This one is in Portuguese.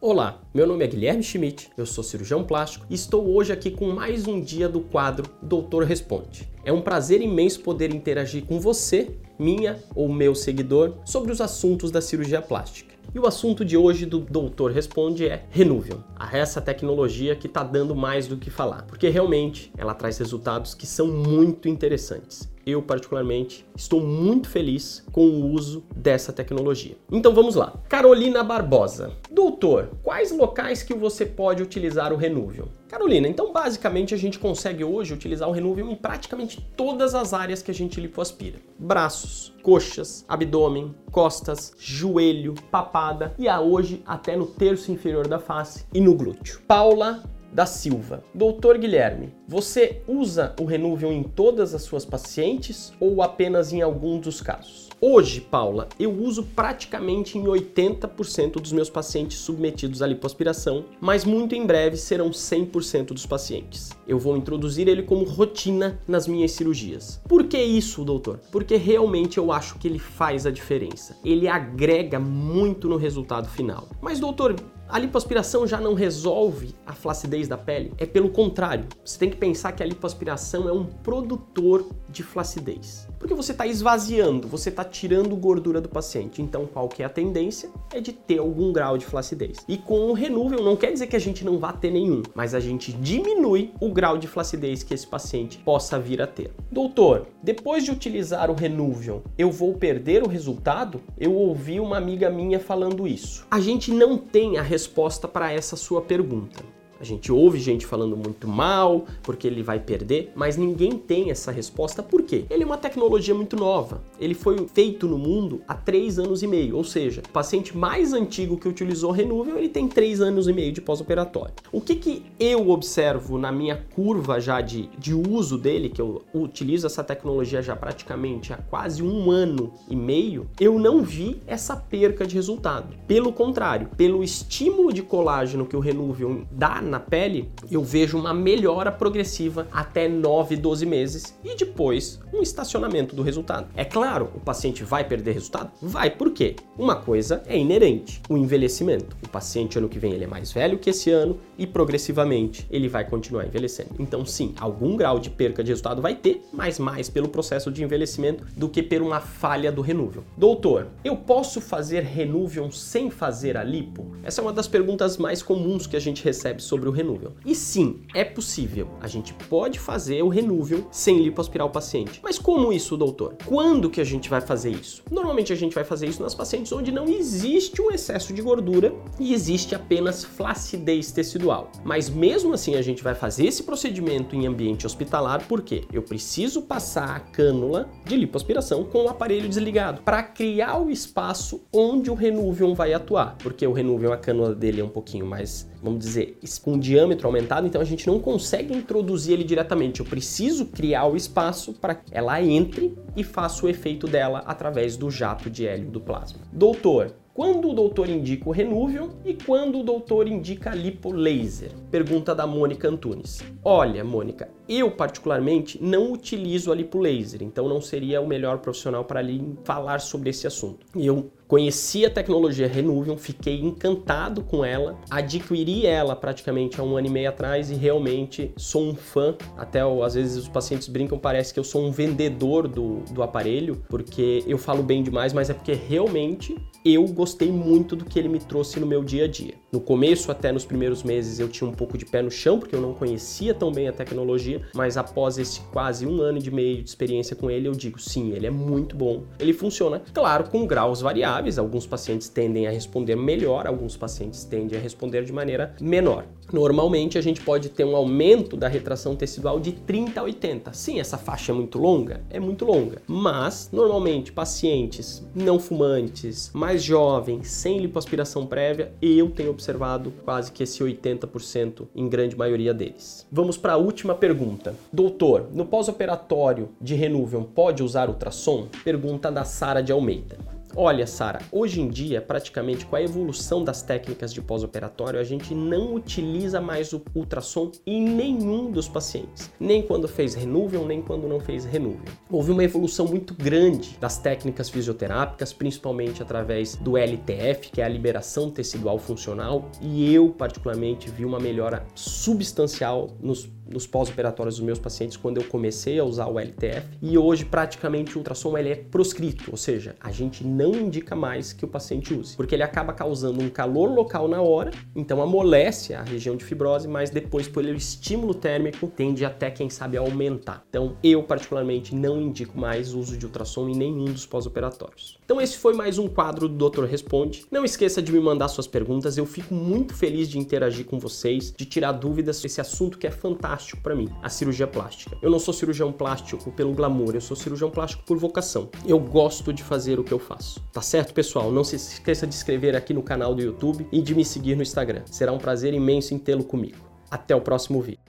Olá, meu nome é Guilherme Schmidt, eu sou cirurgião plástico e estou hoje aqui com mais um dia do quadro Doutor Responde. É um prazer imenso poder interagir com você, minha ou meu seguidor, sobre os assuntos da cirurgia plástica. E o assunto de hoje do Doutor Responde é Renuvium, essa tecnologia que está dando mais do que falar, porque realmente ela traz resultados que são muito interessantes eu particularmente estou muito feliz com o uso dessa tecnologia. Então vamos lá. Carolina Barbosa. Doutor, quais locais que você pode utilizar o Renuvium? Carolina, então basicamente a gente consegue hoje utilizar o Renuvium em praticamente todas as áreas que a gente lipoaspira. Braços, coxas, abdômen, costas, joelho, papada e a hoje até no terço inferior da face e no glúteo. Paula da Silva. Doutor Guilherme, você usa o Renuvium em todas as suas pacientes ou apenas em alguns dos casos? Hoje, Paula, eu uso praticamente em 80% dos meus pacientes submetidos à lipoaspiração, mas muito em breve serão 100% dos pacientes. Eu vou introduzir ele como rotina nas minhas cirurgias. Por que isso, doutor? Porque realmente eu acho que ele faz a diferença. Ele agrega muito no resultado final. Mas, doutor, a lipoaspiração já não resolve a flacidez da pele? É pelo contrário. Você tem que pensar que a lipoaspiração é um produtor de flacidez. Porque você está esvaziando, você está tirando gordura do paciente. Então, qual que é a tendência? É de ter algum grau de flacidez. E com o Renuvium, não quer dizer que a gente não vá ter nenhum, mas a gente diminui o grau de flacidez que esse paciente possa vir a ter. Doutor, depois de utilizar o Renuvium, eu vou perder o resultado? Eu ouvi uma amiga minha falando isso. A gente não tem a resposta para essa sua pergunta. A gente ouve gente falando muito mal, porque ele vai perder, mas ninguém tem essa resposta. Por quê? Ele é uma tecnologia muito nova. Ele foi feito no mundo há três anos e meio, ou seja, o paciente mais antigo que utilizou Renuvium, ele tem três anos e meio de pós-operatório. O que, que eu observo na minha curva já de, de uso dele, que eu utilizo essa tecnologia já praticamente há quase um ano e meio, eu não vi essa perca de resultado. Pelo contrário, pelo estímulo de colágeno que o Renuvium dá na pele, eu vejo uma melhora progressiva até 9, 12 meses e depois um estacionamento do resultado. É claro, o paciente vai perder resultado? Vai, por quê? Uma coisa é inerente, o envelhecimento. O paciente ano que vem ele é mais velho que esse ano e progressivamente ele vai continuar envelhecendo. Então sim, algum grau de perca de resultado vai ter, mas mais pelo processo de envelhecimento do que por uma falha do Renuvium. Doutor, eu posso fazer Renuvium sem fazer a lipo? Essa é uma das perguntas mais comuns que a gente recebe sobre sobre o Renuvium. E sim, é possível. A gente pode fazer o Renuvium sem lipoaspirar o paciente. Mas como isso, doutor? Quando que a gente vai fazer isso? Normalmente a gente vai fazer isso nas pacientes onde não existe um excesso de gordura e existe apenas flacidez tecidual. Mas mesmo assim a gente vai fazer esse procedimento em ambiente hospitalar porque eu preciso passar a cânula de lipoaspiração com o aparelho desligado para criar o espaço onde o Renuvium vai atuar, porque o Renuvium a cânula dele é um pouquinho mais vamos dizer, com diâmetro aumentado, então a gente não consegue introduzir ele diretamente. Eu preciso criar o espaço para que ela entre e faça o efeito dela através do jato de hélio do plasma. Doutor, quando o doutor indica o Renuvium e quando o doutor indica a lipolaser? Pergunta da Mônica Antunes. Olha, Mônica, eu particularmente não utilizo a lipolaser, então não seria o melhor profissional para lhe falar sobre esse assunto. Eu Conheci a tecnologia Renuvium, fiquei encantado com ela, adquiri ela praticamente há um ano e meio atrás e realmente sou um fã. Até às vezes os pacientes brincam, parece que eu sou um vendedor do, do aparelho, porque eu falo bem demais, mas é porque realmente eu gostei muito do que ele me trouxe no meu dia a dia. No começo, até nos primeiros meses, eu tinha um pouco de pé no chão, porque eu não conhecia tão bem a tecnologia, mas após esse quase um ano e meio de experiência com ele, eu digo sim, ele é muito bom. Ele funciona, claro, com graus Alguns pacientes tendem a responder melhor, alguns pacientes tendem a responder de maneira menor. Normalmente a gente pode ter um aumento da retração tecidual de 30 a 80. Sim, essa faixa é muito longa? É muito longa. Mas, normalmente, pacientes não fumantes, mais jovens, sem lipoaspiração prévia, eu tenho observado quase que esse 80% em grande maioria deles. Vamos para a última pergunta. Doutor, no pós-operatório de Renuvium pode usar ultrassom? Pergunta da Sara de Almeida. Olha, Sara, hoje em dia, praticamente com a evolução das técnicas de pós-operatório, a gente não utiliza mais o ultrassom em nenhum dos pacientes, nem quando fez renúvel, nem quando não fez renúvel. Houve uma evolução muito grande das técnicas fisioterápicas, principalmente através do LTF, que é a liberação tecidual funcional, e eu particularmente vi uma melhora substancial nos nos pós-operatórios dos meus pacientes quando eu comecei a usar o LTF e hoje praticamente o ultrassom ele é proscrito, ou seja, a gente não indica mais que o paciente use, porque ele acaba causando um calor local na hora, então amolece a região de fibrose, mas depois pelo estímulo térmico tende até quem sabe a aumentar. Então eu particularmente não indico mais o uso de ultrassom em nenhum dos pós-operatórios. Então esse foi mais um quadro do Doutor Responde. Não esqueça de me mandar suas perguntas, eu fico muito feliz de interagir com vocês, de tirar dúvidas esse assunto que é fantástico plástico para mim, a cirurgia plástica. Eu não sou cirurgião plástico pelo glamour, eu sou cirurgião plástico por vocação. Eu gosto de fazer o que eu faço. Tá certo, pessoal? Não se esqueça de inscrever aqui no canal do YouTube e de me seguir no Instagram. Será um prazer imenso em tê-lo comigo. Até o próximo vídeo.